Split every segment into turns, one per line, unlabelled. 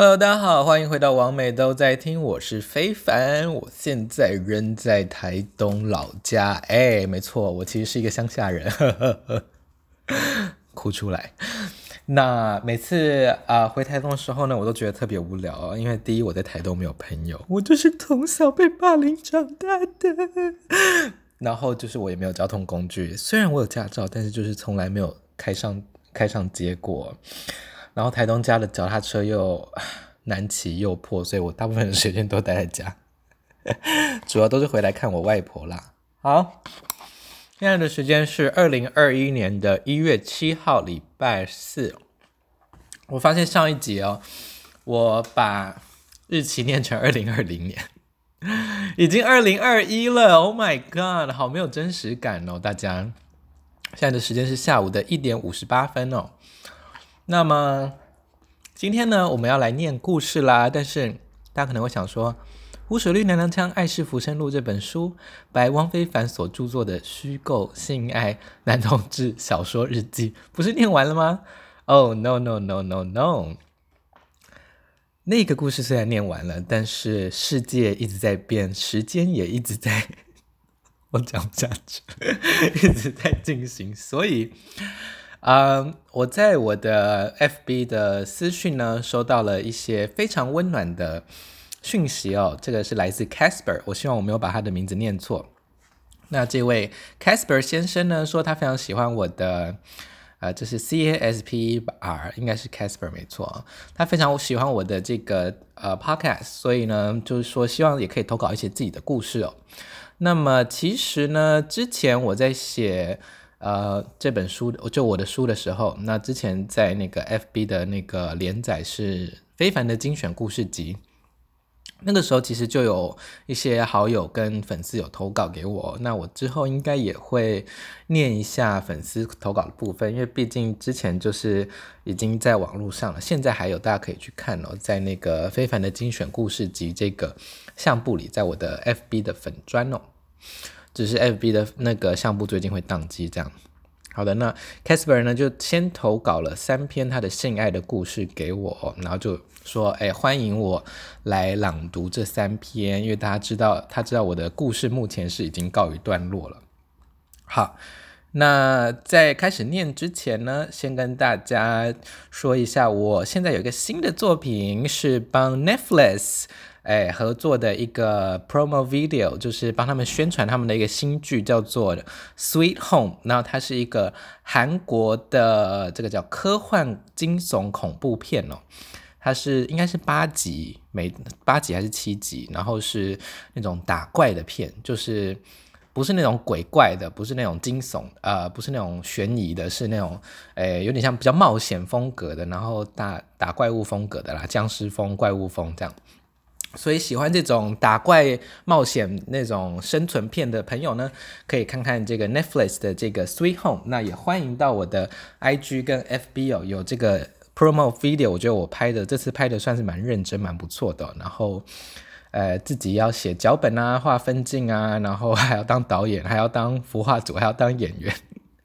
Hello，大家好，欢迎回到王美都在听，我是非凡，我现在人在台东老家，哎，没错，我其实是一个乡下人，哭出来。那每次啊、回台东的时候呢，我都觉得特别无聊，因为第一我在台东没有朋友，我就是从小被霸凌长大的，然后就是我也没有交通工具，虽然我有驾照，但是就是从来没有开上开上街过。然后台东家的脚踏车又 难骑又破，所以我大部分的时间都待在家，主要都是回来看我外婆啦。好，现在的时间是二零二一年的一月七号，礼拜四。我发现上一集哦，我把日期念成二零二零年，已经二零二一了。Oh my god，好没有真实感哦，大家。现在的时间是下午的一点五十八分哦。那么今天呢，我们要来念故事啦。但是大家可能会想说，《湖水绿娘娘腔爱是浮生路》这本书，白汪非凡所著作的虚构性爱男同志小说日记，不是念完了吗？Oh no no no no no！那个故事虽然念完了，但是世界一直在变，时间也一直在，我讲不下去，一直在进行，所以。嗯我在我的 FB 的私讯呢，收到了一些非常温暖的讯息哦。这个是来自 Casper，我希望我没有把他的名字念错。那这位 Casper 先生呢，说他非常喜欢我的，呃，这是 C A S P R，应该是 Casper 没错。他非常喜欢我的这个呃 Podcast，所以呢，就是说希望也可以投稿一些自己的故事哦。那么其实呢，之前我在写。呃，这本书就我的书的时候，那之前在那个 FB 的那个连载是非凡的精选故事集，那个时候其实就有一些好友跟粉丝有投稿给我，那我之后应该也会念一下粉丝投稿的部分，因为毕竟之前就是已经在网络上了，现在还有大家可以去看哦，在那个非凡的精选故事集这个相簿里，在我的 FB 的粉专哦。只是 FB 的那个相簿最近会宕机，这样。好的，那 Casper 呢就先投稿了三篇他的性爱的故事给我，然后就说：“哎，欢迎我来朗读这三篇，因为大家知道，他知道我的故事目前是已经告一段落了。”好，那在开始念之前呢，先跟大家说一下，我现在有一个新的作品是帮 Netflix。哎，合作的一个 promo video 就是帮他们宣传他们的一个新剧，叫做《Sweet Home》。然后它是一个韩国的这个叫科幻惊悚恐怖片哦。它是应该是八集，每八集还是七集？然后是那种打怪的片，就是不是那种鬼怪的，不是那种惊悚，呃，不是那种悬疑的，是那种哎，有点像比较冒险风格的，然后打打怪物风格的啦，僵尸风、怪物风这样。所以喜欢这种打怪冒险那种生存片的朋友呢，可以看看这个 Netflix 的这个 Sweet Home。那也欢迎到我的 IG 跟 FB 哦，有这个 promo video。我觉得我拍的这次拍的算是蛮认真、蛮不错的。然后，呃，自己要写脚本啊，画分镜啊，然后还要当导演，还要当服化组，还要当演员。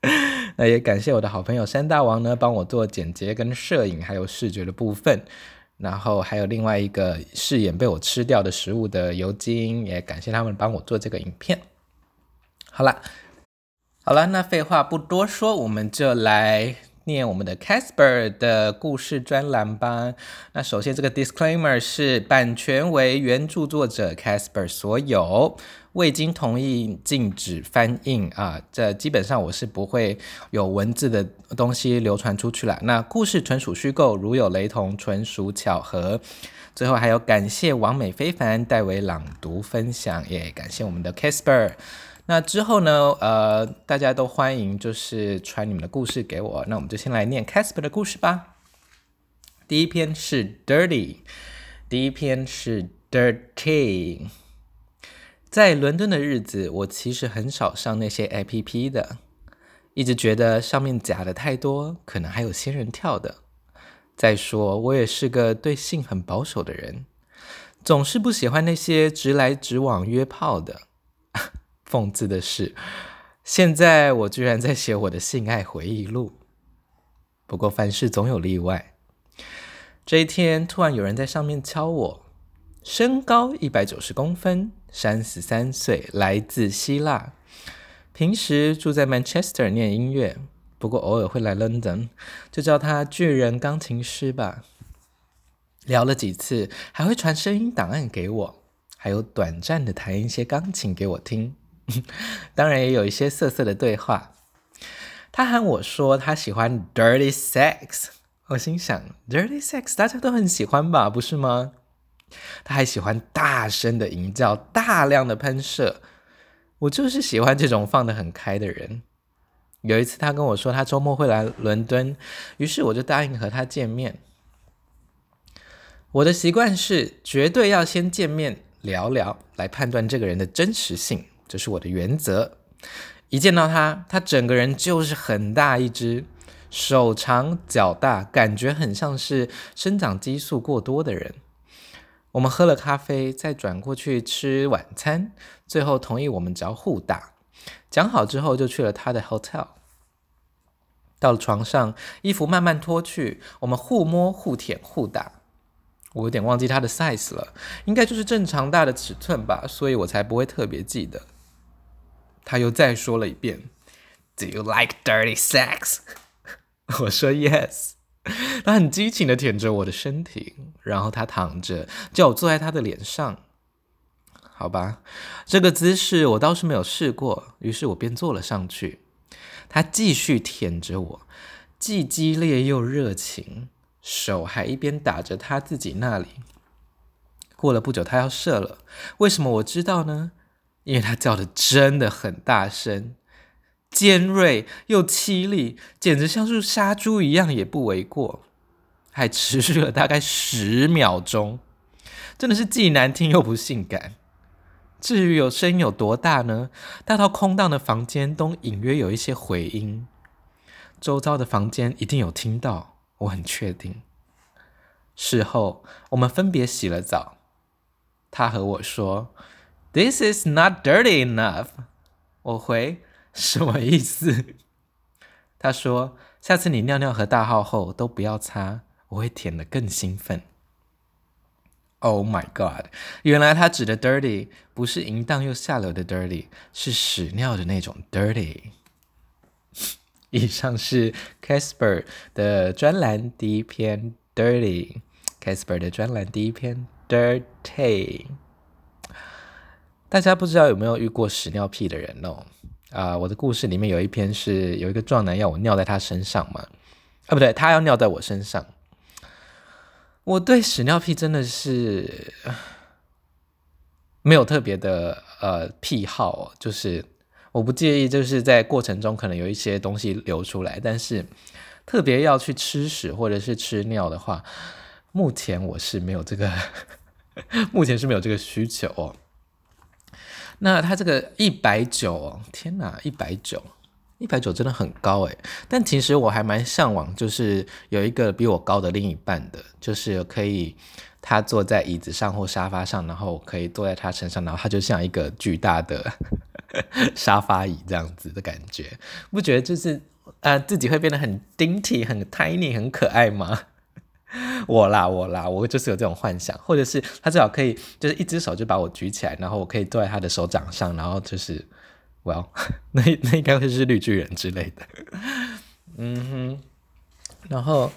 那也感谢我的好朋友山大王呢，帮我做剪辑跟摄影，还有视觉的部分。然后还有另外一个饰演被我吃掉的食物的尤金，也感谢他们帮我做这个影片。好了，好了，那废话不多说，我们就来念我们的 Casper 的故事专栏吧。那首先，这个 Disclaimer 是版权为原著作者 Casper 所有。未经同意禁止翻印啊！这基本上我是不会有文字的东西流传出去了。那故事纯属虚构，如有雷同，纯属巧合。最后还有感谢王美非凡代为朗读分享，也感谢我们的 Casper。那之后呢？呃，大家都欢迎就是传你们的故事给我。那我们就先来念 Casper 的故事吧。第一篇是 Dirty，第一篇是 Dirty。在伦敦的日子，我其实很少上那些 APP 的，一直觉得上面假的太多，可能还有仙人跳的。再说，我也是个对性很保守的人，总是不喜欢那些直来直往约炮的。讽刺的是，现在我居然在写我的性爱回忆录。不过凡事总有例外。这一天突然有人在上面敲我，身高一百九十公分，三十三岁，来自希腊，平时住在 Manchester 念音乐，不过偶尔会来 London，就叫他巨人钢琴师吧。聊了几次，还会传声音档案给我，还有短暂的弹一些钢琴给我听，当然也有一些色色的对话。他喊我说他喜欢 dirty sex，我心想 dirty sex 大家都很喜欢吧，不是吗？他还喜欢大声的吟叫，大量的喷射，我就是喜欢这种放得很开的人。有一次他跟我说他周末会来伦敦，于是我就答应和他见面。我的习惯是绝对要先见面聊聊，来判断这个人的真实性，这是我的原则。一见到他，他整个人就是很大一只，手长脚大，感觉很像是生长激素过多的人。我们喝了咖啡，再转过去吃晚餐，最后同意我们只要互打。讲好之后，就去了他的 hotel。到了床上，衣服慢慢脱去，我们互摸、互舔、互打。我有点忘记他的 size 了，应该就是正常大的尺寸吧，所以我才不会特别记得。他又再说了一遍，Do you like dirty sex？我说 Yes。他很激情的舔着我的身体，然后他躺着，叫我坐在他的脸上。好吧，这个姿势我倒是没有试过，于是我便坐了上去。他继续舔着我，既激烈又热情，手还一边打着他自己那里。过了不久，他要射了。为什么我知道呢？因为他叫的真的很大声，尖锐又凄厉，简直像是杀猪一样也不为过，还持续了大概十秒钟，真的是既难听又不性感。至于有声音有多大呢？大到空荡的房间都隐约有一些回音，周遭的房间一定有听到，我很确定。事后我们分别洗了澡，他和我说。This is not dirty enough。我回 什么意思？他说：“下次你尿尿和大号后都不要擦，我会舔得更兴奋。” Oh my god！原来他指的 dirty 不是淫荡又下流的 dirty，是屎尿的那种 dirty。以上是 Casper 的专栏第一篇 dirty。Casper 的专栏第一篇 dirty。大家不知道有没有遇过屎尿屁的人哦？啊、我的故事里面有一篇是有一个壮男要我尿在他身上嘛，啊不对，他要尿在我身上。我对屎尿屁真的是没有特别的呃癖好，就是我不介意，就是在过程中可能有一些东西流出来，但是特别要去吃屎或者是吃尿的话，目前我是没有这个，目前是没有这个需求哦。那他这个一百九哦，天哪，一百九，一百九真的很高诶。但其实我还蛮向往，就是有一个比我高的另一半的，就是可以他坐在椅子上或沙发上，然后我可以坐在他身上，然后他就像一个巨大的 沙发椅这样子的感觉，不觉得就是呃自己会变得很 dainty、很 tiny、很可爱吗？我啦，我啦，我就是有这种幻想，或者是他最好可以，就是一只手就把我举起来，然后我可以坐在他的手掌上，然后就是，Well，那那应该会是绿巨人之类的，嗯哼，然后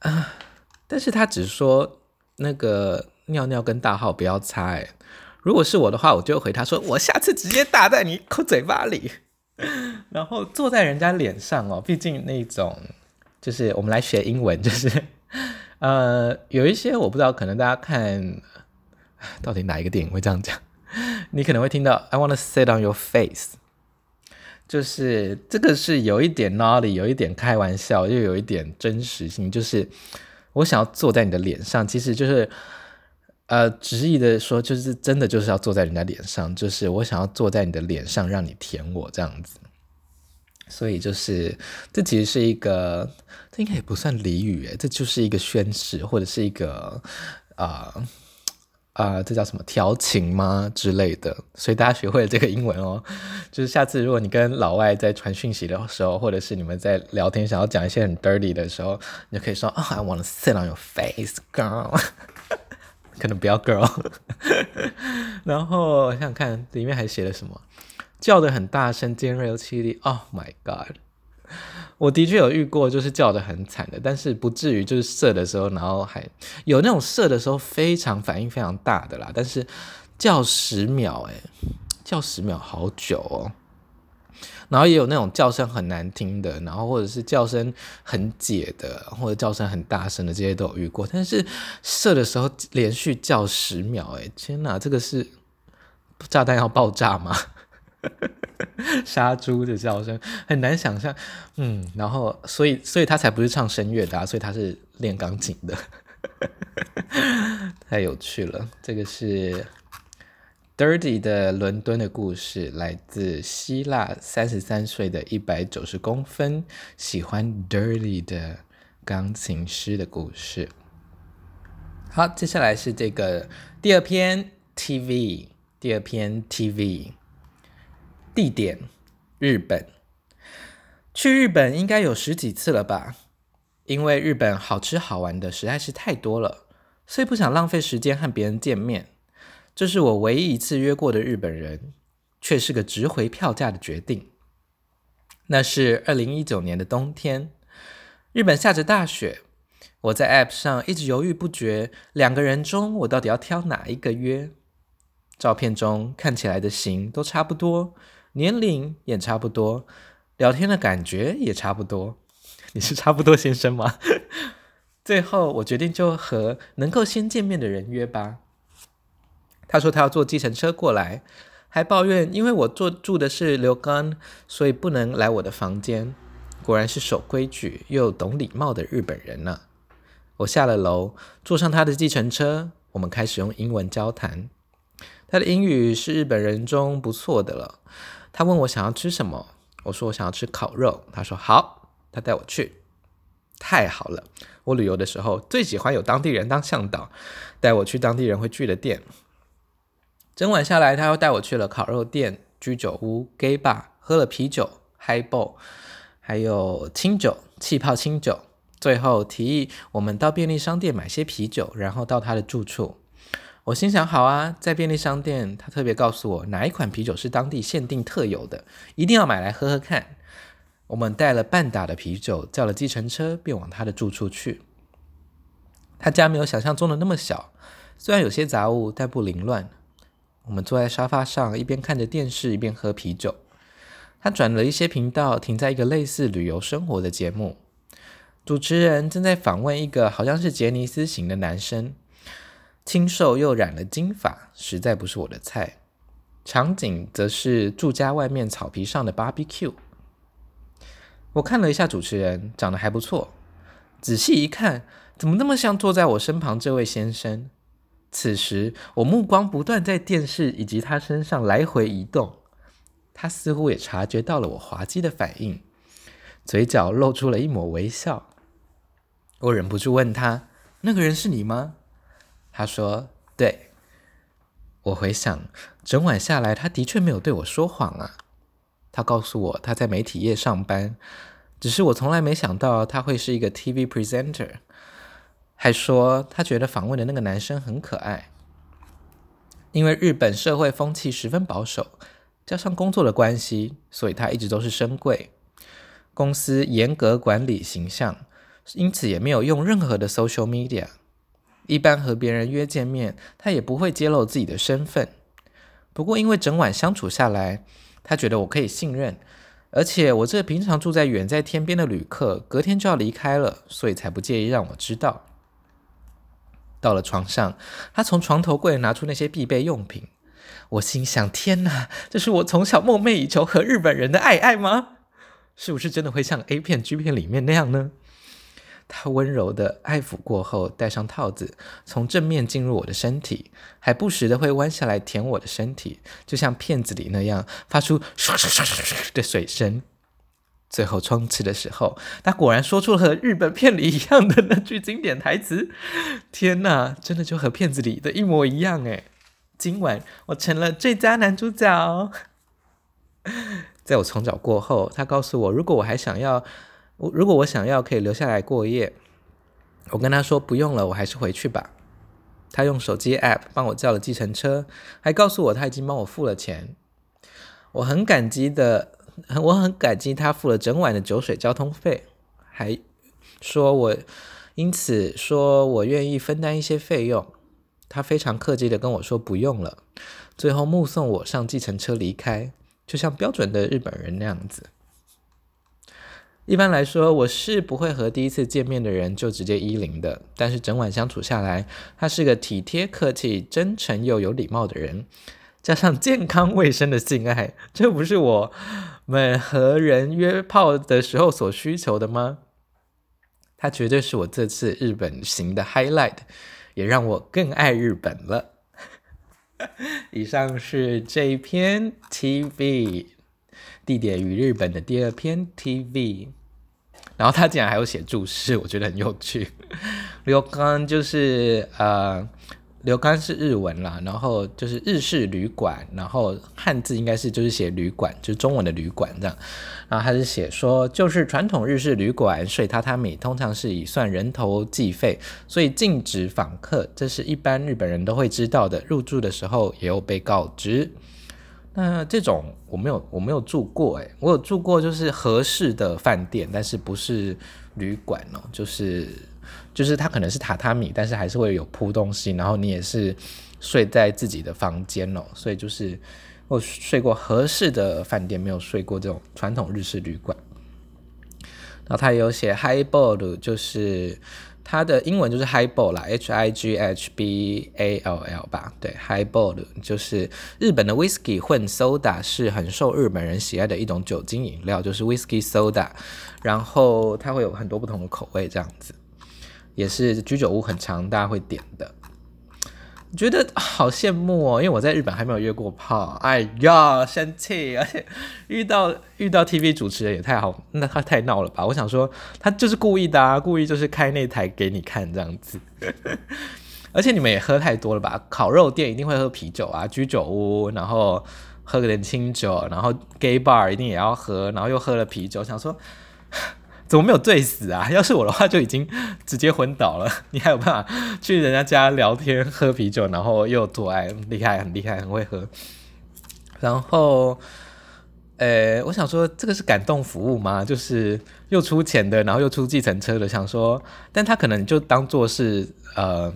啊，但是他只说那个尿尿跟大号不要擦，哎，如果是我的话，我就回他说，我下次直接打在你口嘴巴里，然后坐在人家脸上哦，毕竟那种就是我们来学英文就是。呃，有一些我不知道，可能大家看 到底哪一个电影会这样讲？你可能会听到 "I want to sit on your face"，就是这个是有一点闹里有一点开玩笑，又有一点真实性。就是我想要坐在你的脸上，其实就是呃，直译的说，就是真的就是要坐在人家脸上，就是我想要坐在你的脸上，让你舔我这样子。所以就是，这其实是一个，这应该也不算俚语诶，这就是一个宣誓，或者是一个啊、啊、这叫什么调情吗之类的？所以大家学会了这个英文哦，就是下次如果你跟老外在传讯息的时候，或者是你们在聊天想要讲一些很 dirty 的时候，你就可以说啊、，I wanna sit on your face, girl。可能不要 girl。然后想想看，里面还写了什么？叫得很大声，尖锐又凄厉。Oh my god！我的确有遇过，就是叫得很惨的，但是不至于就是射的时候，然后还有那种射的时候非常反应非常大的啦。但是叫十秒，哎，叫十秒好久哦。然后也有那种叫声很难听的，然后或者是叫声很解的，或者叫声很大声的，这些都有遇过。但是射的时候连续叫十秒，哎，天哪，这个是炸弹要爆炸吗？杀猪的叫声很难想象，嗯，然后所以所以他才不是唱声乐的啊，所以他是练钢琴的，太有趣了。这个是 Dirty 的伦敦的故事，来自希腊三十三岁的一百九十公分喜欢 Dirty 的钢琴师的故事。好，接下来是这个第二篇 TV，第二篇 TV。地点：日本。去日本应该有十几次了吧？因为日本好吃好玩的实在是太多了，所以不想浪费时间和别人见面。这是我唯一一次约过的日本人，却是个值回票价的决定。那是二零一九年的冬天，日本下着大雪，我在 App 上一直犹豫不决，两个人中我到底要挑哪一个约？照片中看起来的型都差不多。年龄也差不多，聊天的感觉也差不多。你是差不多先生吗？最后我决定就和能够先见面的人约吧。他说他要坐计程车过来，还抱怨因为我坐住的是刘刚，所以不能来我的房间。果然是守规矩又懂礼貌的日本人呢、我下了楼，坐上他的计程车，我们开始用英文交谈。他的英语是日本人中不错的了。他问我想要吃什么，我说我想要吃烤肉。他说好，他带我去。太好了，我旅游的时候最喜欢有当地人当向导，带我去当地人会去的店。整晚下来，他又带我去了烤肉店、居酒屋、gay bar，喝了啤酒、highball，还有清酒、气泡清酒。最后提议我们到便利商店买些啤酒，然后到他的住处。我心想，好啊，在便利商店，他特别告诉我哪一款啤酒是当地限定特有的，一定要买来喝喝看。我们带了半打的啤酒，叫了计程车，便往他的住处去。他家没有想象中的那么小，虽然有些杂物，但不凌乱。我们坐在沙发上，一边看着电视，一边喝啤酒。他转了一些频道，停在一个类似旅游生活的节目，主持人正在访问一个好像是杰尼斯型的男生。清瘦又染了金发，实在不是我的菜。场景则是住家外面草皮上的 barbecue。我看了一下主持人，长得还不错。仔细一看，怎么那么像坐在我身旁这位先生？此时，我目光不断在电视以及他身上来回移动。他似乎也察觉到了我滑稽的反应，嘴角露出了一抹微笑。我忍不住问他：“那个人是你吗？”他说：“对。”我回想，整晚下来，他的确没有对我说谎啊。他告诉我他在媒体业上班，只是我从来没想到他会是一个 TV presenter。还说他觉得访问的那个男生很可爱。因为日本社会风气十分保守，加上工作的关系，所以他一直都是深柜。公司严格管理形象，因此也没有用任何的 social media。一般和别人约见面，他也不会揭露自己的身份。不过，因为整晚相处下来，他觉得我可以信任，而且我这平常住在远在天边的旅客，隔天就要离开了，所以才不介意让我知道。到了床上，他从床头柜拿出那些必备用品。我心想：天哪，这是我从小梦寐以求和日本人的爱爱吗？是不是真的会像 A 片、G 片里面那样呢？他温柔的爱抚过后，戴上套子，从正面进入我的身体，还不时的会弯下来舔我的身体，就像片子里那样发出唰唰唰唰唰的水声。最后冲刺的时候，他果然说出了和日本片里一样的那句经典台词。天哪，真的就和片子里的一模一样诶！今晚我成了最佳男主角。在我冲脚过后，他告诉我，如果我还想要，我如果我想要，可以留下来过夜。我跟他说不用了，我还是回去吧。他用手机 app 帮我叫了计程车，还告诉我他已经帮我付了钱。我很感激的，我很感激他付了整晚的酒水交通费，还说我因此说我愿意分担一些费用。他非常客气的跟我说不用了，最后目送我上计程车离开，就像标准的日本人那样子。一般来说，我是不会和第一次见面的人就直接依零的。但是整晚相处下来，他是个体贴、客气、真诚又有礼貌的人，加上健康卫生的性爱，这不是我们和人约炮的时候所需求的吗？他绝对是我这次日本行的 highlight，也让我更爱日本了。以上是这篇 TV。地点与日本的第二篇 TV，然后他竟然还有写注释，我觉得很有趣。刘刚就是呃，刘刚是日文啦，然后就是日式旅馆，然后汉字应该是就是写旅馆，就是中文的旅馆这样。然后他是写说，就是传统日式旅馆睡榻榻米，通常是以算人头计费，所以禁止访客，这是一般日本人都会知道的。入住的时候也有被告知。那这种我没有，我没有住过诶，我有住过就是合适的饭店，但是不是旅馆哦，就是就是它可能是榻榻米，但是还是会有铺东西，然后你也是睡在自己的房间哦，所以就是我睡过合适的饭店，没有睡过这种传统日式旅馆。然后他有写 highball，就是。它的英文就是 highball 啦，H I G H B A L L 吧，对，highball 就是日本的 whisky 混 soda，是很受日本人喜爱的一种酒精饮料，就是 whisky soda，然后它会有很多不同的口味，这样子，也是居酒屋很常大家会点的。觉得好羡慕哦，因为我在日本还没有约过炮，哎呀，生气！而且遇到遇到 TV 主持人也太好，那他太闹了吧？我想说，他就是故意的啊，故意就是开那台给你看这样子。而且你们也喝太多了吧？烤肉店一定会喝啤酒啊，居酒屋然后喝个点清酒，然后 gay bar 一定也要喝，然后又喝了啤酒，想说。怎么没有醉死啊？要是我的话，就已经直接昏倒了。你还有办法去人家家聊天、喝啤酒，然后又做爱，厉害，很厉害，很会喝。然后，呃，我想说，这个是感动服务吗？就是又出钱的，然后又出计程车的，想说，但他可能就当做是呃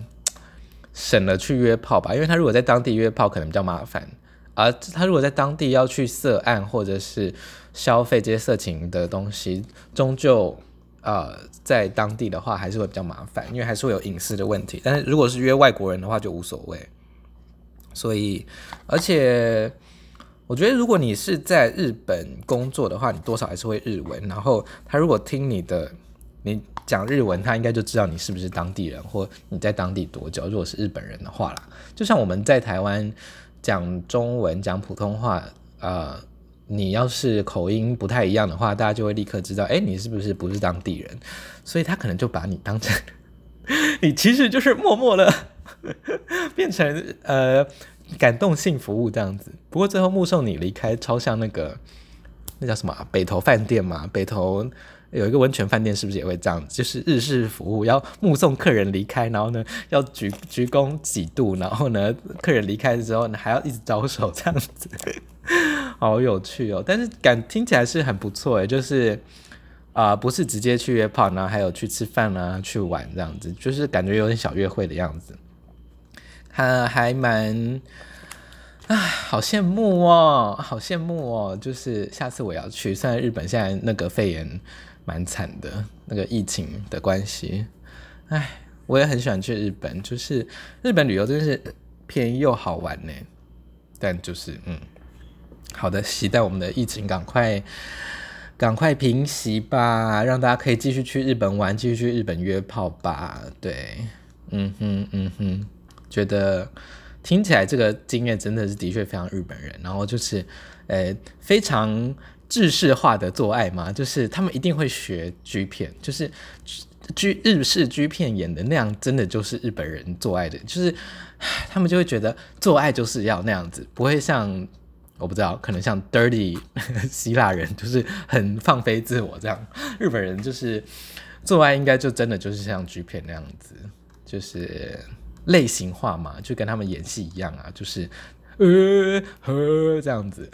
省了去约炮吧，因为他如果在当地约炮，可能比较麻烦。而他如果在当地要去涉案或者是消费这些色情的东西，终究呃在当地的话还是会比较麻烦，因为还是会有隐私的问题。但是如果是约外国人的话就无所谓。所以，而且我觉得如果你是在日本工作的话，你多少还是会日文。然后他如果听你的，你讲日文，他应该就知道你是不是当地人，或你在当地多久。如果是日本人的话啦，就像我们在台湾。讲中文、讲普通话，呃，你要是口音不太一样的话，大家就会立刻知道，哎，你是不是不是当地人？所以他可能就把你当成，你其实就是默默的 变成呃感动性服务这样子。不过最后目送你离开，超像那个那叫什么北投饭店嘛，北投。有一个温泉饭店是不是也会这样？就是日式服务，要目送客人离开，然后呢要鞠鞠躬几度，然后呢客人离开之后呢还要一直招手这样子，好有趣哦！但是感听起来是很不错诶，就是啊、不是直接去约炮，然后还有去吃饭啊、去玩这样子，就是感觉有点小约会的样子，他还蛮啊，好羡慕哦，好羡慕哦！就是下次我要去，虽然日本现在那个肺炎。蛮惨的，那个疫情的关系，哎，我也很喜欢去日本，就是日本旅游真的是便宜又好玩呢。但就是嗯，好的，期待我们的疫情赶快赶快平息吧，让大家可以继续去日本玩，继续去日本约炮吧。对，嗯哼嗯哼，觉得听起来这个经验真的是的确非常日本人，然后就是呃非常。制式化的做爱吗？就是他们一定会学 G 片，就是 G 日式 G 片演的那样，真的就是日本人做爱的，就是 他们就会觉得做爱就是要那样子，不会像我不知道，可能像 Dirty 希腊人就是很放飞自我这样，日本人就是做爱应该就真的就是像 G 片那样子，就是类型化嘛，就跟他们演戏一样啊，就是呃呵这样子。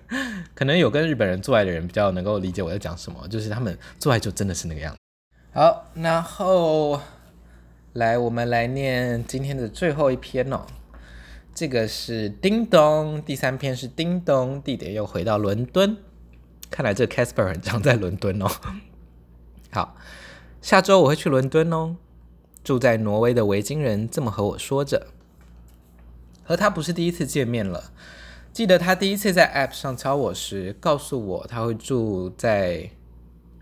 可能有跟日本人做爱的人比较能够理解我在讲什么，就是他们做爱就真的是那个样子。好，然后来我们来念今天的最后一篇哦。这个是叮咚，第三篇是叮咚，地点又回到伦敦。看来这 Casper 很常在伦敦哦。好，下周我会去伦敦哦。住在挪威的维京人这么和我说着，和他不是第一次见面了。记得他第一次在 App 上敲我时，告诉我他会住在，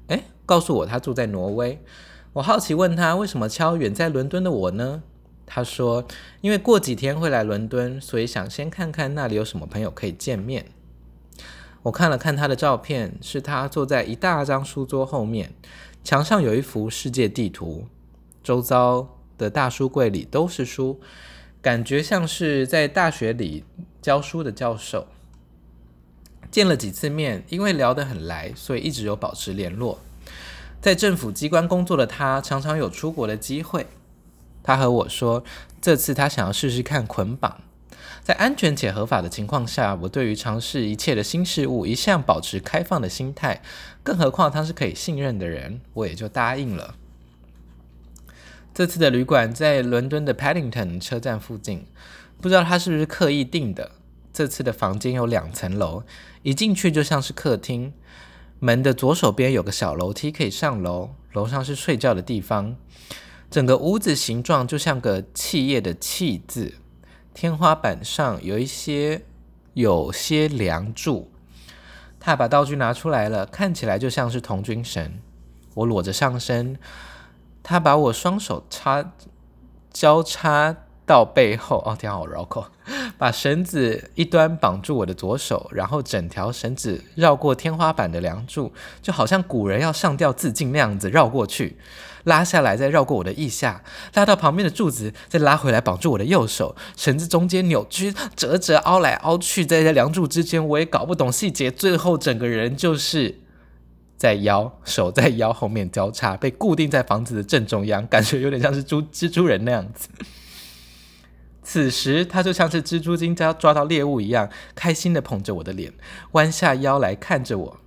哎，告诉我他住在挪威。我好奇问他为什么敲远在伦敦的我呢？他说因为过几天会来伦敦，所以想先看看那里有什么朋友可以见面。我看了看他的照片，是他坐在一大张书桌后面，墙上有一幅世界地图，周遭的大书柜里都是书。感觉像是在大学里教书的教授，见了几次面，因为聊得很来，所以一直有保持联络。在政府机关工作的他，常常有出国的机会。他和我说，这次他想要试试看捆绑，在安全且合法的情况下，我对于尝试一切的新事物一向保持开放的心态，更何况他是可以信任的人，我也就答应了。这次的旅馆在伦敦的 Paddington 车站附近，不知道他是不是刻意订的。这次的房间有两层楼，一进去就像是客厅。门的左手边有个小楼梯可以上楼，楼上是睡觉的地方。整个屋子形状就像个企业的“企”字，天花板上有一些有些梁柱。他把道具拿出来了，看起来就像是童军绳。我裸着上身。他把我双手插交叉到背后，哦天啊，好绕口！把绳子一端绑住我的左手，然后整条绳子绕过天花板的梁柱，就好像古人要上吊自尽那样子绕过去，拉下来再绕过我的腋下，拉到旁边的柱子，再拉回来绑住我的右手。绳子中间扭曲、折折、凹来凹去，在这梁柱之间，我也搞不懂细节。最后整个人就是。在腰，手在腰后面交叉，被固定在房子的正中央，感觉有点像是蜘蜘蛛人那样子。此时，他就像是蜘蛛精抓抓到猎物一样，开心地捧着我的脸，弯下腰来看着我。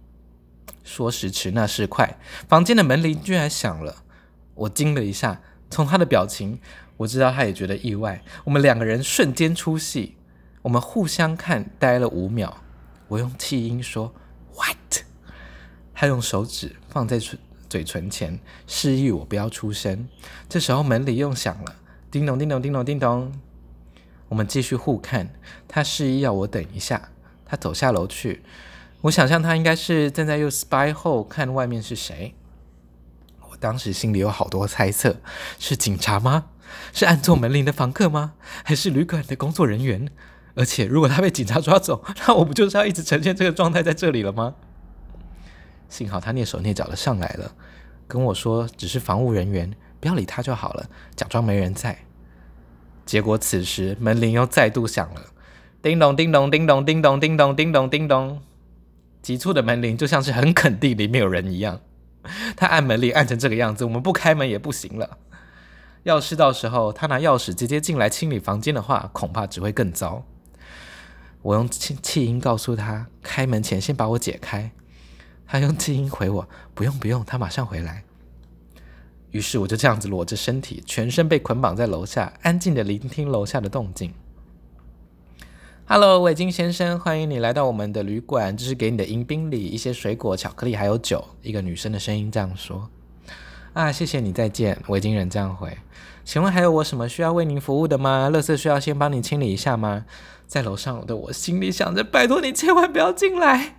说时迟，那时快，房间的门铃居然响了。我惊了一下，从他的表情，我知道他也觉得意外。我们两个人瞬间出戏，我们互相看，呆了五秒。我用气音说：“What？” 他用手指放在嘴嘴唇前，示意我不要出声。这时候门铃又响了，叮咚叮咚叮咚叮咚。我们继续互看，他示意要我等一下。他走下楼去，我想象他应该是正在用 spy 后看外面是谁。我当时心里有好多猜测：是警察吗？是按错门铃的房客吗？还是旅馆的工作人员？而且如果他被警察抓走，那我不就是要一直呈现这个状态在这里了吗？幸好他蹑手蹑脚的上来了，跟我说只是防务人员，不要理他就好了，假装没人在。结果此时门铃又再度响了，叮咚叮咚叮咚叮咚叮咚叮咚叮咚，急促的门铃就像是很肯定里面有人一样。他按门铃按成这个样子，我们不开门也不行了。要是到时候他拿钥匙直接进来清理房间的话，恐怕只会更糟。我用气气音告诉他，开门前先把我解开。他用静音回我：“不用不用，他马上回来。”于是我就这样子裸着身体，全身被捆绑在楼下，安静的聆听楼下的动静。Hello，维京先生，欢迎你来到我们的旅馆。这是给你的迎宾礼，一些水果、巧克力还有酒。一个女生的声音这样说：“啊，谢谢你，再见。”维京人这样回：“请问还有我什么需要为您服务的吗？垃圾需要先帮你清理一下吗？”在楼上的我心里想着：“拜托你千万不要进来。”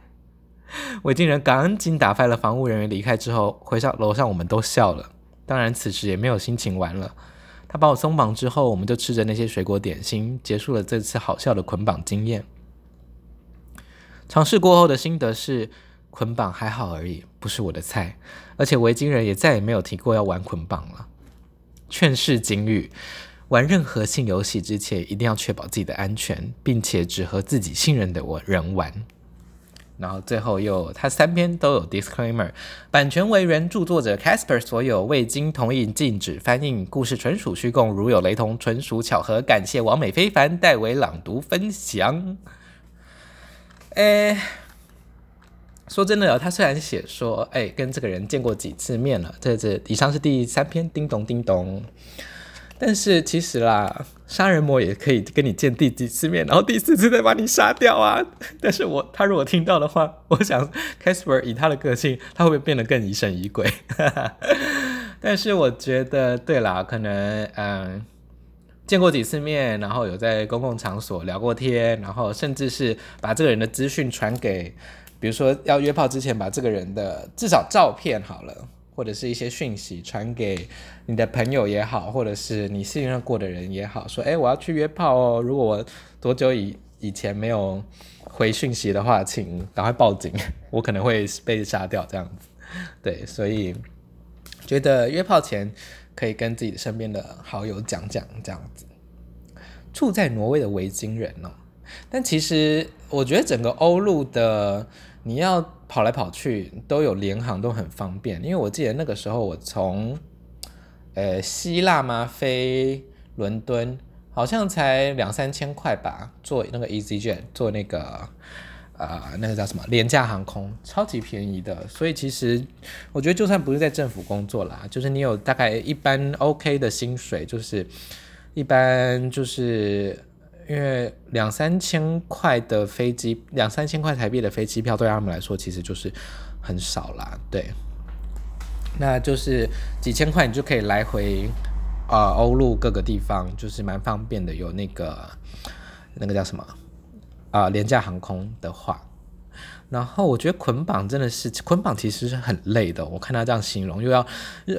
维京人赶紧打发了房务人员离开之后，回上楼上，我们都笑了。当然，此时也没有心情玩了。他把我松绑之后，我们就吃着那些水果点心，结束了这次好笑的捆绑经验。尝试过后的心得是，捆绑还好而已，不是我的菜。而且维京人也再也没有提过要玩捆绑了。劝世金语：玩任何性游戏之前，一定要确保自己的安全，并且只和自己信任的人玩。然后最后又，他三篇都有 disclaimer，版权为原著作者 Casper 所有，未经同意禁止翻印，故事纯属虚构，如有雷同，纯属巧合。感谢王美非凡代为朗读分享。诶，说真的，他虽然写说，诶，跟这个人见过几次面了，这这以上是第三篇，叮咚叮咚。但是其实啦，杀人魔也可以跟你见第几次面，然后第四次再把你杀掉啊。但是我他如果听到的话，我想 Casper 以他的个性，他会不会变得更疑神疑鬼？但是我觉得，对啦，可能嗯，见过几次面，然后有在公共场所聊过天，然后甚至是把这个人的资讯传给，比如说要约炮之前，把这个人的至少照片好了。或者是一些讯息传给你的朋友也好，或者是你信任过的人也好，说，哎，我要去约炮哦。如果我多久以以前没有回讯息的话，请赶快报警，我可能会被杀掉这样子。对，所以觉得约炮前可以跟自己身边的好友讲讲这样子。住在挪威的维京人哦，但其实我觉得整个欧陆的。你要跑来跑去都有联航，都很方便。因为我记得那个时候我从，呃，希腊吗飞伦敦，好像才两三千块吧，坐那个 EasyJet，坐那个，呃，那个叫什么廉价航空，超级便宜的。所以其实我觉得就算不是在政府工作啦，就是你有大概一般 OK 的薪水，就是一般就是。因为两三千块的飞机，两三千块台币的飞机票，对他们来说其实就是很少啦。对，那就是几千块你就可以来回啊欧陆各个地方，就是蛮方便的。有那个那个叫什么啊、廉价航空的话。然后我觉得捆绑真的是捆绑，其实是很累的。我看他这样形容，又要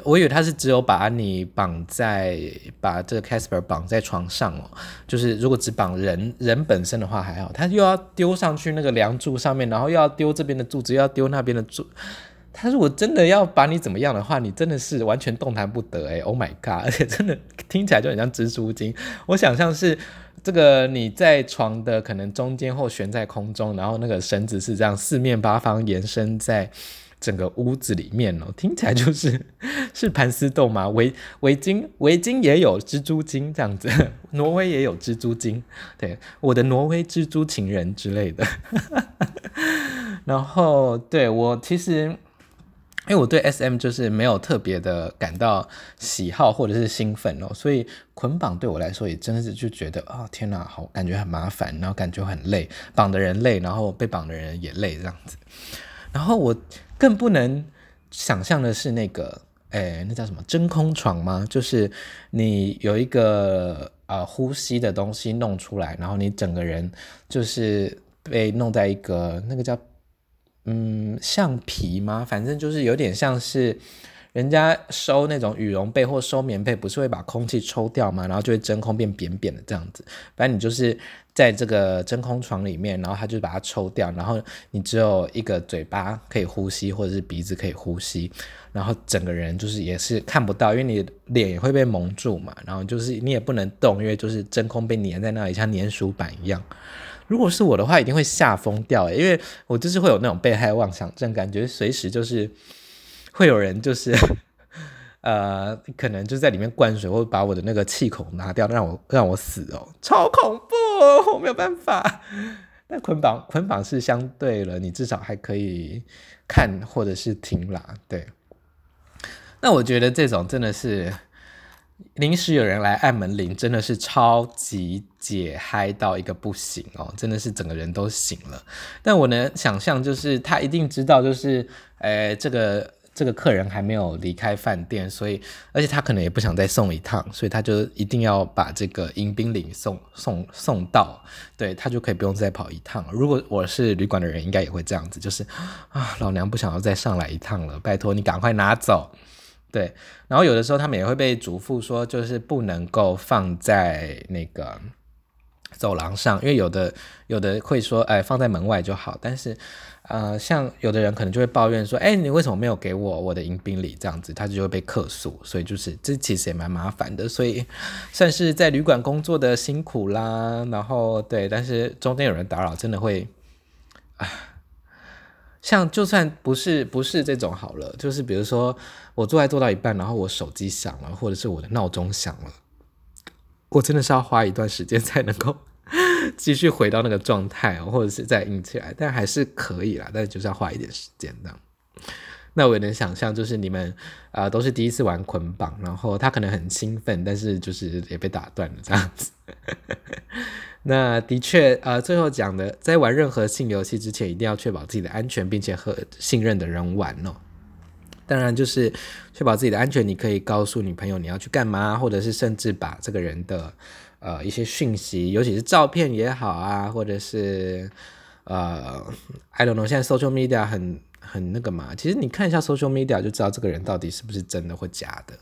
我以为他是只有把你绑在把这个 Casper 绑在床上哦，就是如果只绑人人本身的话还好，他又要丢上去那个梁柱上面，然后又要丢这边的柱子，又要丢那边的柱。他如果真的要把你怎么样的话，你真的是完全动弹不得哎！Oh my god！而 且真的听起来就很像蜘蛛精。我想象是。这个你在床的可能中间或悬在空中，然后那个绳子是这样四面八方延伸在整个屋子里面哦，听起来就是 是盘丝洞吗？围围巾围巾也有蜘蛛精这样子，挪威也有蜘蛛精，对，我的挪威蜘蛛情人之类的。然后对我其实。因为我对 SM 就是没有特别的感到喜好或者是兴奋哦，所以捆绑对我来说也真的是就觉得啊、天哪，好感觉很麻烦，然后感觉很累，绑的人累，然后被绑的人也累这样子。然后我更不能想象的是那个，哎，那叫什么真空床吗？就是你有一个呃呼吸的东西弄出来，然后你整个人就是被弄在一个那个叫。嗯，橡皮吗？反正就是有点像是人家收那种羽绒被或收棉被，不是会把空气抽掉吗？然后就会真空变扁扁的这样子。反正你就是在这个真空床里面，然后它就把它抽掉，然后你只有一个嘴巴可以呼吸，或者是鼻子可以呼吸，然后整个人就是也是看不到，因为你脸也会被蒙住嘛。然后就是你也不能动，因为就是真空被粘在那里，像粘鼠板一样。如果是我的话，一定会吓疯掉诶，因为我就是会有那种被害妄想症，感觉随时就是会有人就是 呃，可能就在里面灌水，或把我的那个气孔拿掉，让我让我死哦，超恐怖哦，我没有办法。但捆绑捆绑是相对了，你至少还可以看或者是听啦，对。那我觉得这种真的是。临时有人来按门铃，真的是超级解嗨到一个不行哦，真的是整个人都醒了。但我能想象，就是他一定知道，就是，诶、这个这个客人还没有离开饭店，所以，而且他可能也不想再送一趟，所以他就一定要把这个迎宾铃送送送到，对，他就可以不用再跑一趟。如果我是旅馆的人，应该也会这样子，就是啊，老娘不想要再上来一趟了，拜托你赶快拿走。对，然后有的时候他们也会被嘱咐说，就是不能够放在那个走廊上，因为有的有的会说，哎，放在门外就好。但是，呃，像有的人可能就会抱怨说，哎，你为什么没有给我我的迎宾礼？这样子，他就会被客诉。所以就是这其实也蛮麻烦的。所以 算是在旅馆工作的辛苦啦。然后对，但是中间有人打扰，真的会，啊，像就算不是不是这种好了，就是比如说我做爱做到一半，然后我手机响了，或者是我的闹钟响了。我真的是要花一段时间才能够继续回到那个状态，或者是再硬起来，但还是可以啦，但就是要花一点时间的。那我也能想象，就是你们啊、都是第一次玩捆绑，然后他可能很兴奋，但是就是也被打断了这样子。那的确，呃，最后讲的，在玩任何性游戏之前，一定要确保自己的安全，并且和信任的人玩哦。当然，就是确保自己的安全。你可以告诉女朋友你要去干嘛，或者是甚至把这个人的呃一些讯息，尤其是照片也好啊，或者是呃，I don't know，现在 social media 很很那个嘛。其实你看一下 social media 就知道这个人到底是不是真的或假的。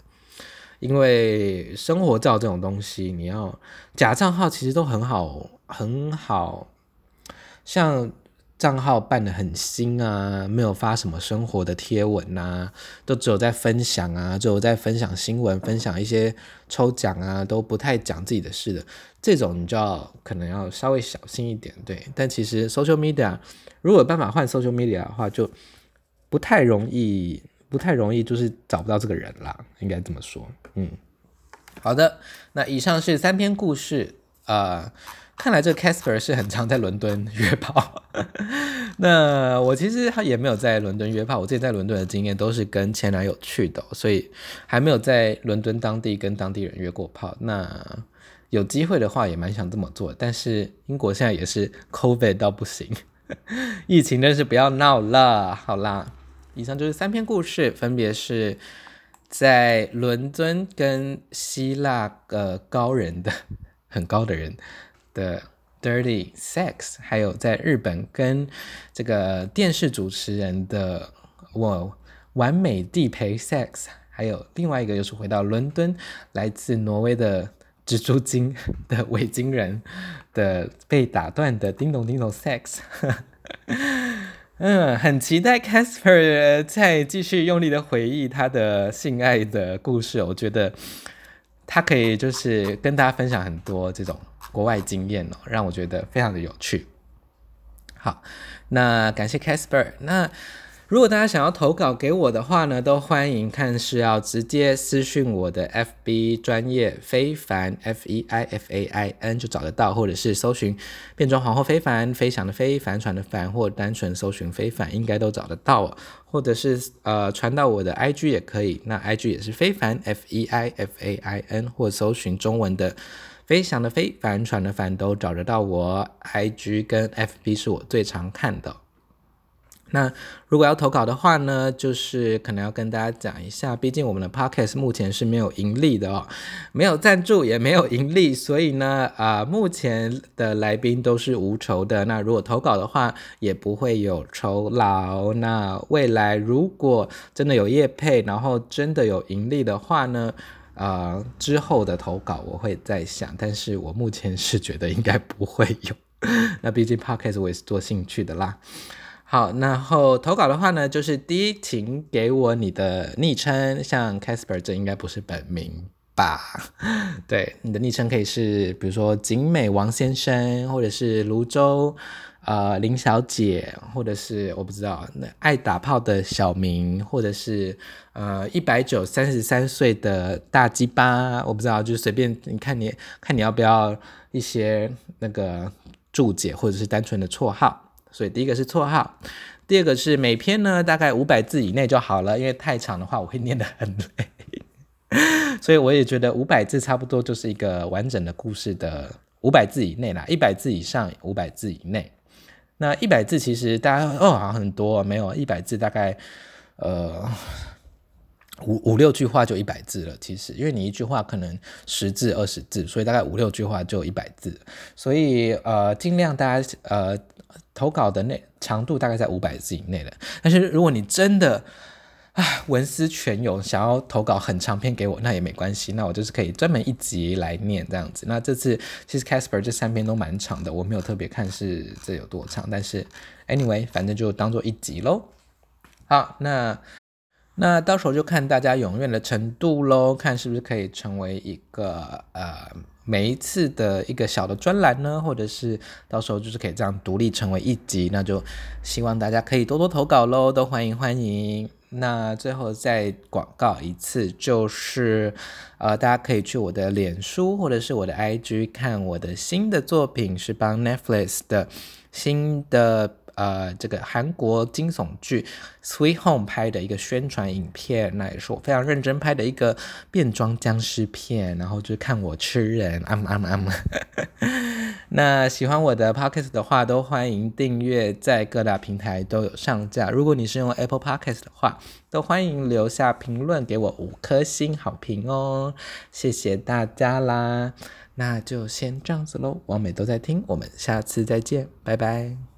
因为生活照这种东西，你要假账号其实都很好，很好，像。账号办得很新啊，没有发什么生活的贴文呐、啊，都只有在分享啊，只有在分享新闻，分享一些抽奖啊，都不太讲自己的事的。这种你就要可能要稍微小心一点，对。但其实 social media 如果有办法换 social media 的话，就不太容易，不太容易，就是找不到这个人啦，应该这么说。嗯，好的，那以上是三篇故事，呃。看来这个 Casper 是很常在伦敦约炮。那我其实他也没有在伦敦约炮，我自己在伦敦的经验都是跟前男友去的，所以还没有在伦敦当地跟当地人约过炮。那有机会的话也蛮想这么做，但是英国现在也是 COVID 到不行，疫情真是不要闹了。好啦，以上就是三篇故事，分别是在伦敦跟希腊呃高人的很高的人的 dirty sex，还有在日本跟这个电视主持人的我完美地陪 sex，还有另外一个就是回到伦敦，来自挪威的蜘蛛精的维京人的被打断的叮咚叮咚 sex，嗯，很期待 Casper 再继续用力的回忆他的性爱的故事，我觉得他可以就是跟大家分享很多这种。国外经验哦，让我觉得非常的有趣。好，那感谢 Casper。那如果大家想要投稿给我的话呢，都欢迎看是要直接私讯我的 FB 专业非凡 F E I F A I N 就找得到，或者是搜寻变装皇后非凡，飞翔的飞，帆船的帆，或单纯搜寻非凡应该都找得到。或者是呃传到我的 IG 也可以，那 IG 也是非凡 F E I F A I N，或搜寻中文的。飞翔的飞，帆船的帆，都找得到我。IG 跟 FB 是我最常看的。那如果要投稿的话呢，就是可能要跟大家讲一下，毕竟我们的 Podcast 目前是没有盈利的哦，没有赞助也没有盈利，所以呢，啊、目前的来宾都是无酬的。那如果投稿的话，也不会有酬劳。那未来如果真的有业配，然后真的有盈利的话呢？呃，之后的投稿我会再想，但是我目前是觉得应该不会有。那毕竟 Podcast 我也是做兴趣的啦。好，然后投稿的话呢，就是第一，请给我你的昵称，像 Casper 这应该不是本名吧？对，你的昵称可以是，比如说景美王先生，或者是芦洲。呃，林小姐，或者是我不知道，那爱打炮的小明，或者是呃一百九三十三岁的大鸡巴，我不知道，就随便你看你看你要不要一些那个注解，或者是单纯的绰号。所以第一个是绰号，第二个是每篇呢大概五百字以内就好了，因为太长的话我会念得很累。所以我也觉得五百字差不多就是一个完整的故事的五百字以内啦，一百字以上五百字以内。那一百字其实大家哦好像很多，没有一百字大概呃五五六句话就一百字了。其实因为你一句话可能十字二十字，所以大概五六句话就一百字。所以呃尽量大家呃投稿的那长度大概在五百字以内的。但是如果你真的啊，文思泉涌，想要投稿很长篇给我，那也没关系，那我就是可以专门一集来念这样子。那这次其实 Casper 这三篇都蛮长的，我没有特别看是这有多长，但是 anyway，反正就当做一集喽。好，那那到时候就看大家踊跃的程度喽，看是不是可以成为一个呃每一次的一个小的专栏呢，或者是到时候就是可以这样独立成为一集，那就希望大家可以多多投稿喽，都欢迎欢迎。那最后再广告一次，就是，呃，大家可以去我的脸书或者是我的 IG 看我的新的作品，是帮 Netflix 的新的。呃，这个韩国惊悚剧《Sweet Home》拍的一个宣传影片，那也是我非常认真拍的一个变装僵尸片，然后就看我吃人，啊啊啊！那喜欢我的 Podcast 的话，都欢迎订阅，在各大平台都有上架。如果你是用 Apple Podcast 的话，都欢迎留下评论给我五颗星好评哦，谢谢大家啦！那就先这样子喽，王美都在听，我们下次再见，拜拜。